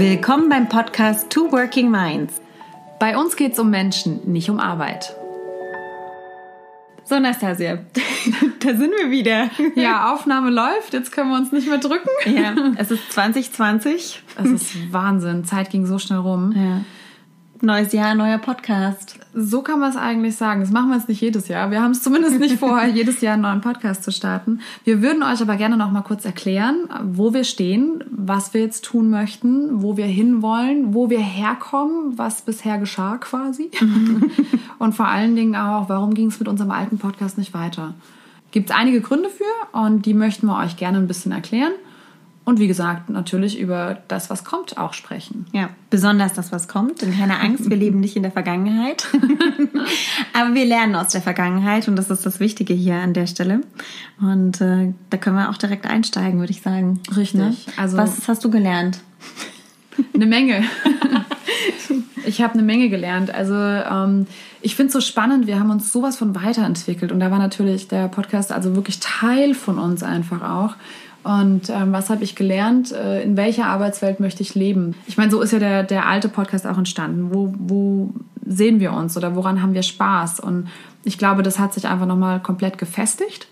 Willkommen beim Podcast Two Working Minds. Bei uns geht es um Menschen, nicht um Arbeit. So, Nastasia, da sind wir wieder. Ja, Aufnahme läuft, jetzt können wir uns nicht mehr drücken. Ja, es ist 2020. Es ist Wahnsinn, Zeit ging so schnell rum. Ja. Neues Jahr, neuer Podcast. So kann man es eigentlich sagen. Das machen wir jetzt nicht jedes Jahr. Wir haben es zumindest nicht vor, jedes Jahr einen neuen Podcast zu starten. Wir würden euch aber gerne noch mal kurz erklären, wo wir stehen, was wir jetzt tun möchten, wo wir hinwollen, wo wir herkommen, was bisher geschah quasi. und vor allen Dingen auch, warum ging es mit unserem alten Podcast nicht weiter. Gibt es einige Gründe für und die möchten wir euch gerne ein bisschen erklären. Und wie gesagt, natürlich über das, was kommt, auch sprechen. Ja, besonders das, was kommt. Denn keine Angst, wir leben nicht in der Vergangenheit. Aber wir lernen aus der Vergangenheit und das ist das Wichtige hier an der Stelle. Und äh, da können wir auch direkt einsteigen, würde ich sagen. Richtig. Ne? Also, was hast du gelernt? Eine Menge. ich habe eine Menge gelernt. Also ähm, ich finde es so spannend, wir haben uns sowas von weiterentwickelt und da war natürlich der Podcast also wirklich Teil von uns einfach auch. Und ähm, was habe ich gelernt? Äh, in welcher Arbeitswelt möchte ich leben? Ich meine, so ist ja der, der alte Podcast auch entstanden. Wo, wo sehen wir uns oder woran haben wir Spaß? Und ich glaube, das hat sich einfach nochmal komplett gefestigt.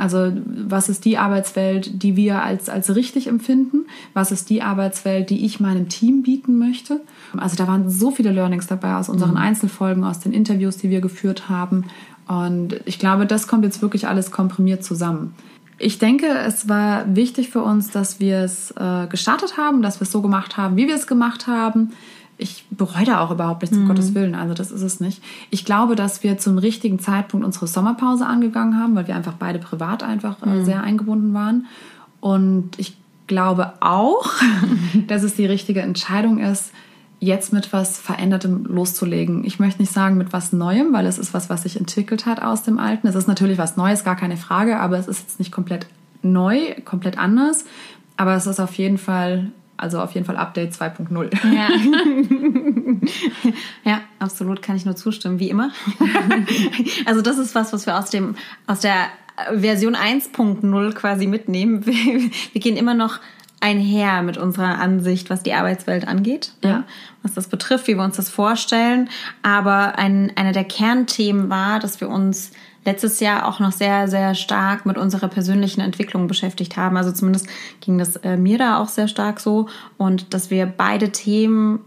Also was ist die Arbeitswelt, die wir als, als richtig empfinden? Was ist die Arbeitswelt, die ich meinem Team bieten möchte? Also da waren so viele Learnings dabei aus unseren mhm. Einzelfolgen, aus den Interviews, die wir geführt haben. Und ich glaube, das kommt jetzt wirklich alles komprimiert zusammen. Ich denke, es war wichtig für uns, dass wir es äh, gestartet haben, dass wir es so gemacht haben, wie wir es gemacht haben. Ich bereue da auch überhaupt nichts, mhm. um Gottes Willen. Also das ist es nicht. Ich glaube, dass wir zum richtigen Zeitpunkt unsere Sommerpause angegangen haben, weil wir einfach beide privat einfach äh, mhm. sehr eingebunden waren. Und ich glaube auch, dass es die richtige Entscheidung ist, jetzt mit was Verändertem loszulegen. Ich möchte nicht sagen mit was Neuem, weil es ist was, was sich entwickelt hat aus dem Alten. Es ist natürlich was Neues, gar keine Frage, aber es ist jetzt nicht komplett neu, komplett anders. Aber es ist auf jeden Fall, also auf jeden Fall Update 2.0. Ja. ja, absolut, kann ich nur zustimmen, wie immer. also das ist was, was wir aus dem, aus der Version 1.0 quasi mitnehmen. Wir, wir gehen immer noch einher mit unserer Ansicht, was die Arbeitswelt angeht, ja. was das betrifft, wie wir uns das vorstellen. Aber ein, einer der Kernthemen war, dass wir uns letztes Jahr auch noch sehr, sehr stark mit unserer persönlichen Entwicklung beschäftigt haben. Also zumindest ging das äh, mir da auch sehr stark so. Und dass wir beide Themen,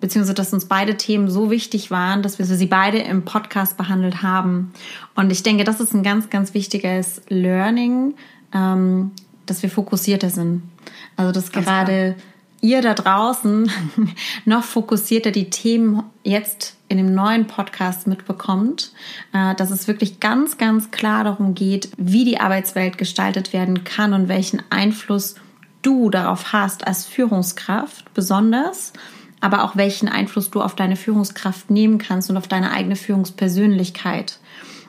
beziehungsweise dass uns beide Themen so wichtig waren, dass wir sie beide im Podcast behandelt haben. Und ich denke, das ist ein ganz, ganz wichtiges Learning, ähm, dass wir fokussierter sind. Also dass Ganz gerade klar. ihr da draußen noch fokussierter die Themen jetzt in dem neuen Podcast mitbekommt, äh, dass es wirklich ganz, ganz klar darum geht, wie die Arbeitswelt gestaltet werden kann und welchen Einfluss du darauf hast als Führungskraft besonders, aber auch welchen Einfluss du auf deine Führungskraft nehmen kannst und auf deine eigene Führungspersönlichkeit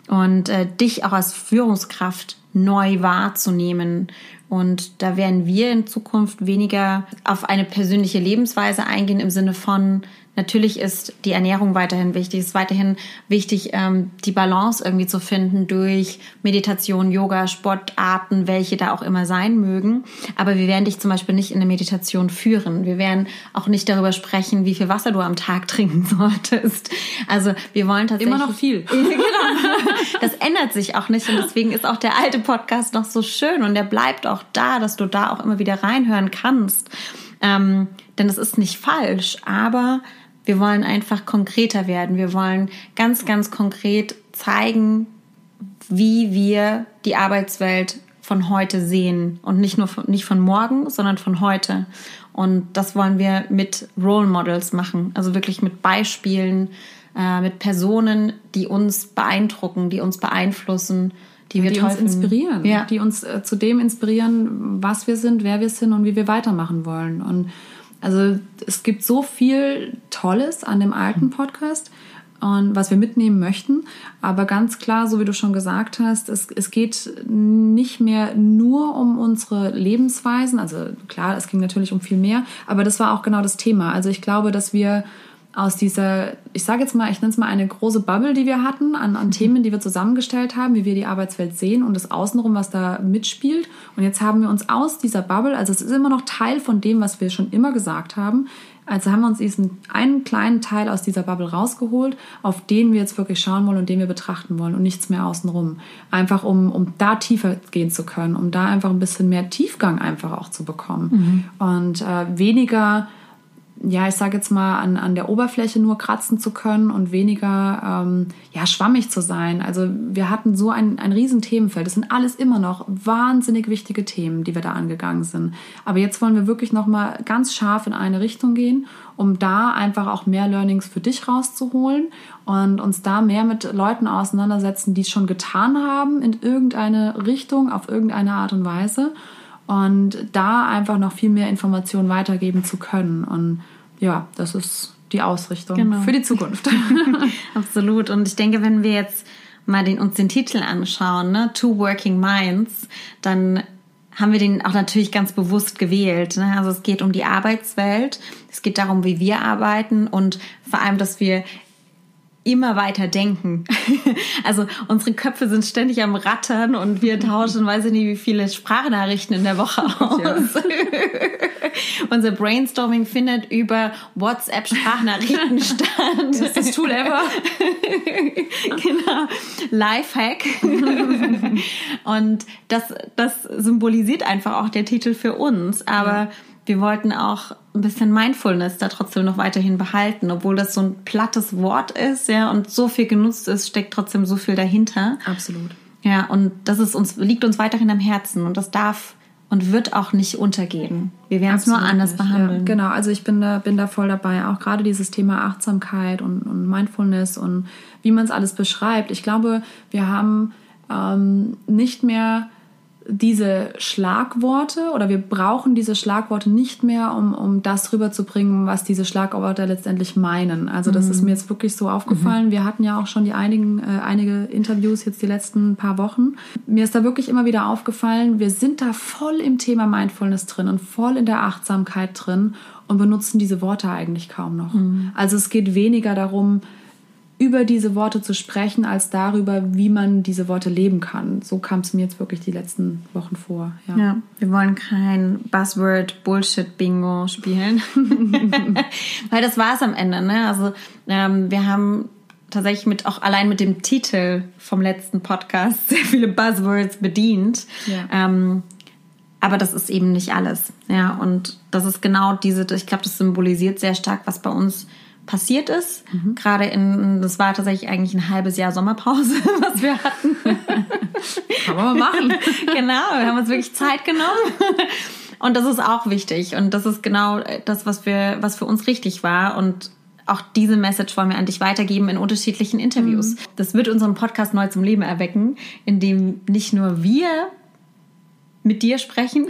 und äh, dich auch als Führungskraft neu wahrzunehmen und da werden wir in Zukunft weniger auf eine persönliche Lebensweise eingehen im Sinne von, Natürlich ist die Ernährung weiterhin wichtig. Es ist weiterhin wichtig, ähm, die Balance irgendwie zu finden durch Meditation, Yoga, Sportarten, welche da auch immer sein mögen. Aber wir werden dich zum Beispiel nicht in eine Meditation führen. Wir werden auch nicht darüber sprechen, wie viel Wasser du am Tag trinken solltest. Also wir wollen tatsächlich... Immer noch viel. genau. Das ändert sich auch nicht und deswegen ist auch der alte Podcast noch so schön und der bleibt auch da, dass du da auch immer wieder reinhören kannst. Ähm, denn es ist nicht falsch, aber wir wollen einfach konkreter werden. Wir wollen ganz, ganz konkret zeigen, wie wir die Arbeitswelt von heute sehen und nicht nur von, nicht von morgen, sondern von heute. Und das wollen wir mit Role Models machen, also wirklich mit Beispielen, äh, mit Personen, die uns beeindrucken, die uns beeinflussen, die wir die uns inspirieren, ja. die uns äh, zu dem inspirieren, was wir sind, wer wir sind und wie wir weitermachen wollen. Und also es gibt so viel Tolles an dem alten mhm. Podcast und was wir mitnehmen möchten. Aber ganz klar, so wie du schon gesagt hast, es, es geht nicht mehr nur um unsere Lebensweisen. Also klar, es ging natürlich um viel mehr, aber das war auch genau das Thema. Also ich glaube, dass wir aus dieser, ich sage jetzt mal, ich nenne es mal eine große Bubble, die wir hatten, an, an Themen, die wir zusammengestellt haben, wie wir die Arbeitswelt sehen und das Außenrum, was da mitspielt. Und jetzt haben wir uns aus dieser Bubble, also es ist immer noch Teil von dem, was wir schon immer gesagt haben, also haben wir uns diesen einen kleinen Teil aus dieser Bubble rausgeholt, auf den wir jetzt wirklich schauen wollen und den wir betrachten wollen und nichts mehr außenrum. Einfach um, um da tiefer gehen zu können, um da einfach ein bisschen mehr Tiefgang einfach auch zu bekommen. Mhm. Und äh, weniger ja, ich sage jetzt mal, an, an der Oberfläche nur kratzen zu können und weniger ähm, ja, schwammig zu sein. Also wir hatten so ein, ein riesen Themenfeld. Das sind alles immer noch wahnsinnig wichtige Themen, die wir da angegangen sind. Aber jetzt wollen wir wirklich nochmal ganz scharf in eine Richtung gehen, um da einfach auch mehr Learnings für dich rauszuholen und uns da mehr mit Leuten auseinandersetzen, die es schon getan haben in irgendeine Richtung, auf irgendeine Art und Weise und da einfach noch viel mehr Informationen weitergeben zu können. Und ja, das ist die Ausrichtung genau. für die Zukunft. Absolut. Und ich denke, wenn wir jetzt mal den, uns den Titel anschauen, ne? Two Working Minds, dann haben wir den auch natürlich ganz bewusst gewählt. Ne? Also es geht um die Arbeitswelt, es geht darum, wie wir arbeiten und vor allem, dass wir immer weiter denken. Also unsere Köpfe sind ständig am Rattern und wir tauschen, weiß ich nicht, wie viele Sprachnachrichten in der Woche aus. Ja. Unser Brainstorming findet über WhatsApp Sprachnachrichten statt. Das ist das Tool ever. genau. Lifehack. und das, das symbolisiert einfach auch der Titel für uns. Aber ja wir wollten auch ein bisschen Mindfulness da trotzdem noch weiterhin behalten, obwohl das so ein plattes Wort ist, ja, und so viel genutzt ist, steckt trotzdem so viel dahinter. Absolut. Ja, und das ist uns, liegt uns weiterhin am Herzen und das darf und wird auch nicht untergehen. Wir werden es nur anders nicht. behandeln. Ja, genau, also ich bin da, bin da voll dabei. Auch gerade dieses Thema Achtsamkeit und, und Mindfulness und wie man es alles beschreibt. Ich glaube, wir haben ähm, nicht mehr diese Schlagworte oder wir brauchen diese Schlagworte nicht mehr, um, um das rüberzubringen, was diese Schlagworte letztendlich meinen. Also das mhm. ist mir jetzt wirklich so aufgefallen. Mhm. Wir hatten ja auch schon die einigen, äh, einige Interviews jetzt die letzten paar Wochen. Mir ist da wirklich immer wieder aufgefallen, wir sind da voll im Thema Mindfulness drin und voll in der Achtsamkeit drin und benutzen diese Worte eigentlich kaum noch. Mhm. Also es geht weniger darum, über diese Worte zu sprechen, als darüber, wie man diese Worte leben kann. So kam es mir jetzt wirklich die letzten Wochen vor. Ja, ja wir wollen kein Buzzword-Bullshit-Bingo spielen, weil das war es am Ende. Ne? Also ähm, wir haben tatsächlich mit auch allein mit dem Titel vom letzten Podcast sehr viele Buzzwords bedient. Ja. Ähm, aber das ist eben nicht alles. Ja, und das ist genau diese, ich glaube, das symbolisiert sehr stark, was bei uns passiert ist. Mhm. Gerade in, das war tatsächlich eigentlich ein halbes Jahr Sommerpause, was wir hatten. Kann man mal machen. genau, wir haben uns wirklich Zeit genommen. Und das ist auch wichtig. Und das ist genau das, was wir, was für uns richtig war. Und auch diese Message wollen wir an dich weitergeben in unterschiedlichen Interviews. Mhm. Das wird unseren Podcast neu zum Leben erwecken, indem nicht nur wir mit dir sprechen,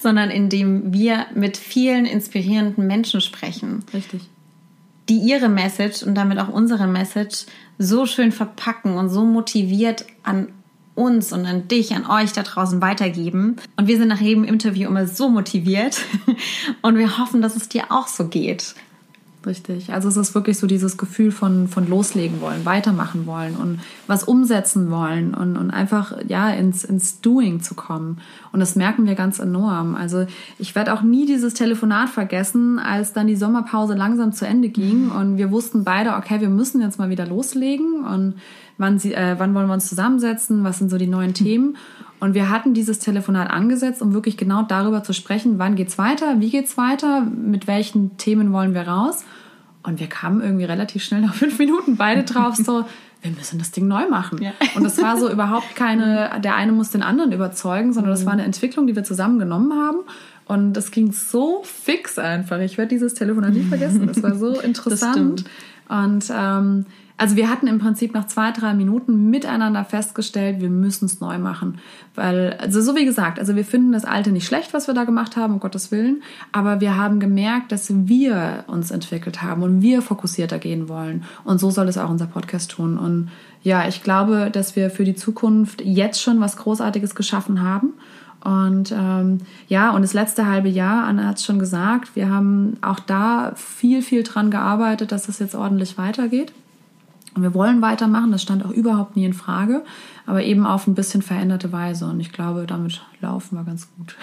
sondern indem wir mit vielen inspirierenden Menschen sprechen. Richtig die ihre Message und damit auch unsere Message so schön verpacken und so motiviert an uns und an dich, an euch da draußen weitergeben. Und wir sind nach jedem Interview immer so motiviert und wir hoffen, dass es dir auch so geht. Richtig. Also es ist wirklich so dieses Gefühl von, von loslegen wollen, weitermachen wollen und was umsetzen wollen und, und einfach ja ins, ins Doing zu kommen. Und das merken wir ganz enorm. Also ich werde auch nie dieses Telefonat vergessen, als dann die Sommerpause langsam zu Ende ging und wir wussten beide, okay, wir müssen jetzt mal wieder loslegen und wann, sie, äh, wann wollen wir uns zusammensetzen, was sind so die neuen Themen. Und wir hatten dieses Telefonat angesetzt, um wirklich genau darüber zu sprechen, wann geht's weiter, wie geht's weiter, mit welchen Themen wollen wir raus. Und wir kamen irgendwie relativ schnell nach fünf Minuten beide drauf, so, wir müssen das Ding neu machen. Ja. Und es war so überhaupt keine, der eine muss den anderen überzeugen, sondern das war eine Entwicklung, die wir zusammen genommen haben. Und es ging so fix einfach. Ich werde dieses Telefonat nicht vergessen. Das war so interessant. Und ähm, also wir hatten im Prinzip nach zwei, drei Minuten miteinander festgestellt, wir müssen es neu machen. Weil, also so wie gesagt, also wir finden das Alte nicht schlecht, was wir da gemacht haben, um Gottes Willen. Aber wir haben gemerkt, dass wir uns entwickelt haben und wir fokussierter gehen wollen. Und so soll es auch unser Podcast tun. Und ja, ich glaube, dass wir für die Zukunft jetzt schon was Großartiges geschaffen haben Und ähm, ja, und das letzte halbe Jahr, Anna hat es schon gesagt, wir haben auch da viel, viel dran gearbeitet, dass das jetzt ordentlich weitergeht. Und wir wollen weitermachen, das stand auch überhaupt nie in Frage, aber eben auf ein bisschen veränderte Weise. Und ich glaube, damit laufen wir ganz gut.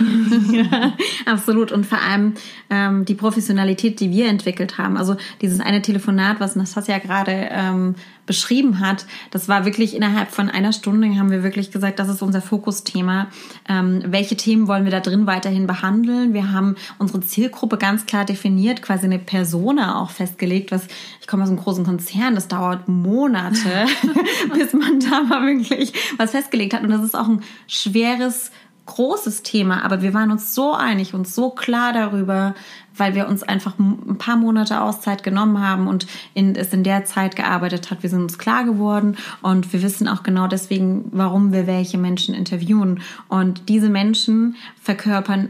ja, absolut. Und vor allem ähm, die Professionalität, die wir entwickelt haben. Also dieses eine Telefonat, was Nastasia gerade ähm, beschrieben hat, das war wirklich innerhalb von einer Stunde, haben wir wirklich gesagt, das ist unser Fokusthema. Ähm, welche Themen wollen wir da drin weiterhin behandeln? Wir haben unsere Zielgruppe ganz klar definiert, quasi eine Persona auch festgelegt, was ich komme aus einem großen Konzern, das dauert Monate, bis man da mal wirklich was festgelegt hat. Und das ist auch ein schweres großes Thema, aber wir waren uns so einig und so klar darüber, weil wir uns einfach ein paar Monate Auszeit genommen haben und in, es in der Zeit gearbeitet hat. Wir sind uns klar geworden und wir wissen auch genau deswegen, warum wir welche Menschen interviewen. Und diese Menschen verkörpern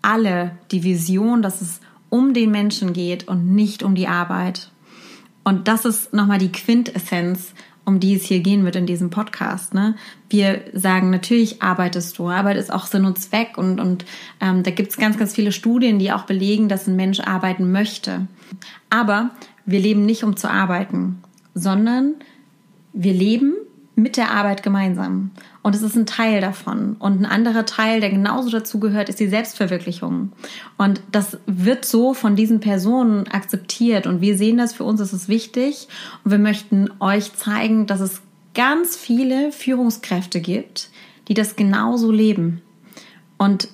alle die Vision, dass es um den Menschen geht und nicht um die Arbeit. Und das ist nochmal die Quintessenz um die es hier gehen wird in diesem Podcast. Ne? Wir sagen, natürlich arbeitest du, Arbeit ist auch Sinn und Zweck und, und ähm, da gibt es ganz, ganz viele Studien, die auch belegen, dass ein Mensch arbeiten möchte. Aber wir leben nicht, um zu arbeiten, sondern wir leben mit der Arbeit gemeinsam. Und es ist ein Teil davon. Und ein anderer Teil, der genauso dazu gehört, ist die Selbstverwirklichung. Und das wird so von diesen Personen akzeptiert. Und wir sehen das für uns, ist es wichtig. Und wir möchten euch zeigen, dass es ganz viele Führungskräfte gibt, die das genauso leben. Und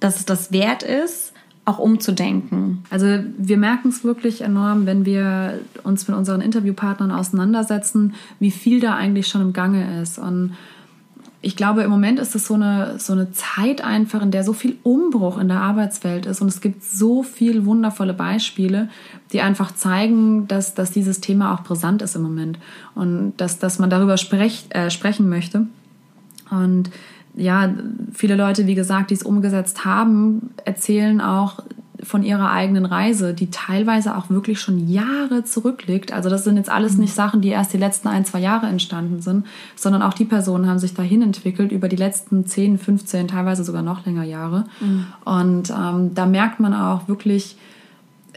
dass es das wert ist, auch umzudenken. Also wir merken es wirklich enorm, wenn wir uns mit unseren Interviewpartnern auseinandersetzen, wie viel da eigentlich schon im Gange ist. Und ich glaube, im Moment ist es so eine, so eine Zeit einfach, in der so viel Umbruch in der Arbeitswelt ist. Und es gibt so viele wundervolle Beispiele, die einfach zeigen, dass, dass dieses Thema auch brisant ist im Moment und dass, dass man darüber sprech, äh, sprechen möchte. Und ja, viele Leute, wie gesagt, die es umgesetzt haben, erzählen auch von ihrer eigenen Reise, die teilweise auch wirklich schon Jahre zurückliegt. Also das sind jetzt alles mhm. nicht Sachen, die erst die letzten ein, zwei Jahre entstanden sind, sondern auch die Personen haben sich dahin entwickelt über die letzten 10, 15, teilweise sogar noch länger Jahre. Mhm. Und ähm, da merkt man auch wirklich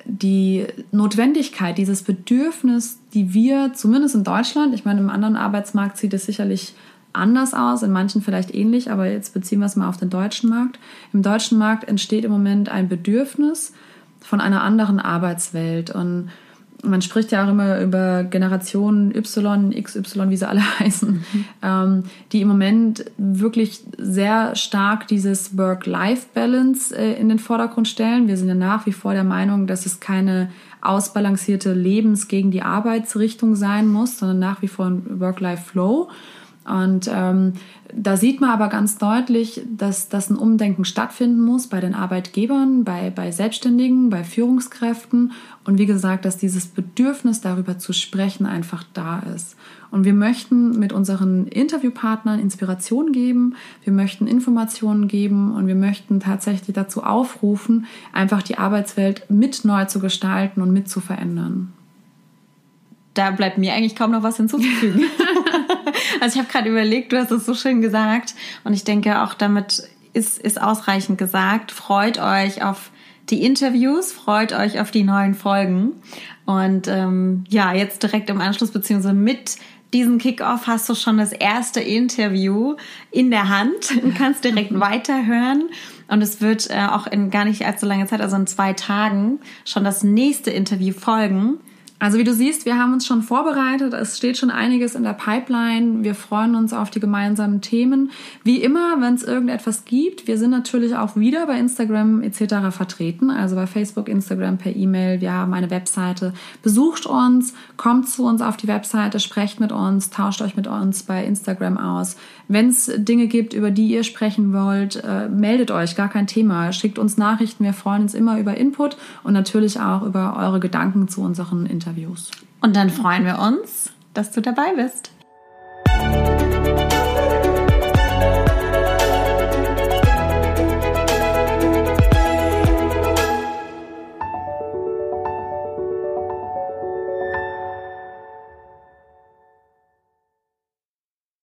die Notwendigkeit, dieses Bedürfnis, die wir zumindest in Deutschland, ich meine, im anderen Arbeitsmarkt sieht es sicherlich anders aus, in manchen vielleicht ähnlich, aber jetzt beziehen wir es mal auf den deutschen Markt. Im deutschen Markt entsteht im Moment ein Bedürfnis von einer anderen Arbeitswelt und man spricht ja auch immer über Generationen Y, XY, wie sie alle heißen, mhm. ähm, die im Moment wirklich sehr stark dieses Work-Life-Balance äh, in den Vordergrund stellen. Wir sind ja nach wie vor der Meinung, dass es keine ausbalancierte Lebens- gegen die Arbeitsrichtung sein muss, sondern nach wie vor ein Work-Life-Flow. Und ähm, da sieht man aber ganz deutlich, dass, dass ein Umdenken stattfinden muss bei den Arbeitgebern, bei, bei Selbstständigen, bei Führungskräften und wie gesagt, dass dieses Bedürfnis darüber zu sprechen einfach da ist. Und wir möchten mit unseren Interviewpartnern Inspiration geben, wir möchten Informationen geben und wir möchten tatsächlich dazu aufrufen, einfach die Arbeitswelt mit neu zu gestalten und mit zu verändern. Da bleibt mir eigentlich kaum noch was hinzuzufügen. Also ich habe gerade überlegt, du hast es so schön gesagt und ich denke auch damit ist, ist ausreichend gesagt. Freut euch auf die Interviews, freut euch auf die neuen Folgen und ähm, ja, jetzt direkt im Anschluss beziehungsweise mit diesem Kickoff hast du schon das erste Interview in der Hand und kannst direkt weiterhören. Und es wird äh, auch in gar nicht allzu langer Zeit, also in zwei Tagen, schon das nächste Interview folgen. Also wie du siehst, wir haben uns schon vorbereitet. Es steht schon einiges in der Pipeline. Wir freuen uns auf die gemeinsamen Themen. Wie immer, wenn es irgendetwas gibt, wir sind natürlich auch wieder bei Instagram etc. vertreten. Also bei Facebook, Instagram, per E-Mail. Wir haben eine Webseite. Besucht uns, kommt zu uns auf die Webseite, sprecht mit uns, tauscht euch mit uns bei Instagram aus. Wenn es Dinge gibt, über die ihr sprechen wollt, äh, meldet euch, gar kein Thema. Schickt uns Nachrichten. Wir freuen uns immer über Input und natürlich auch über eure Gedanken zu unseren Interviews. Und dann freuen wir uns, dass du dabei bist.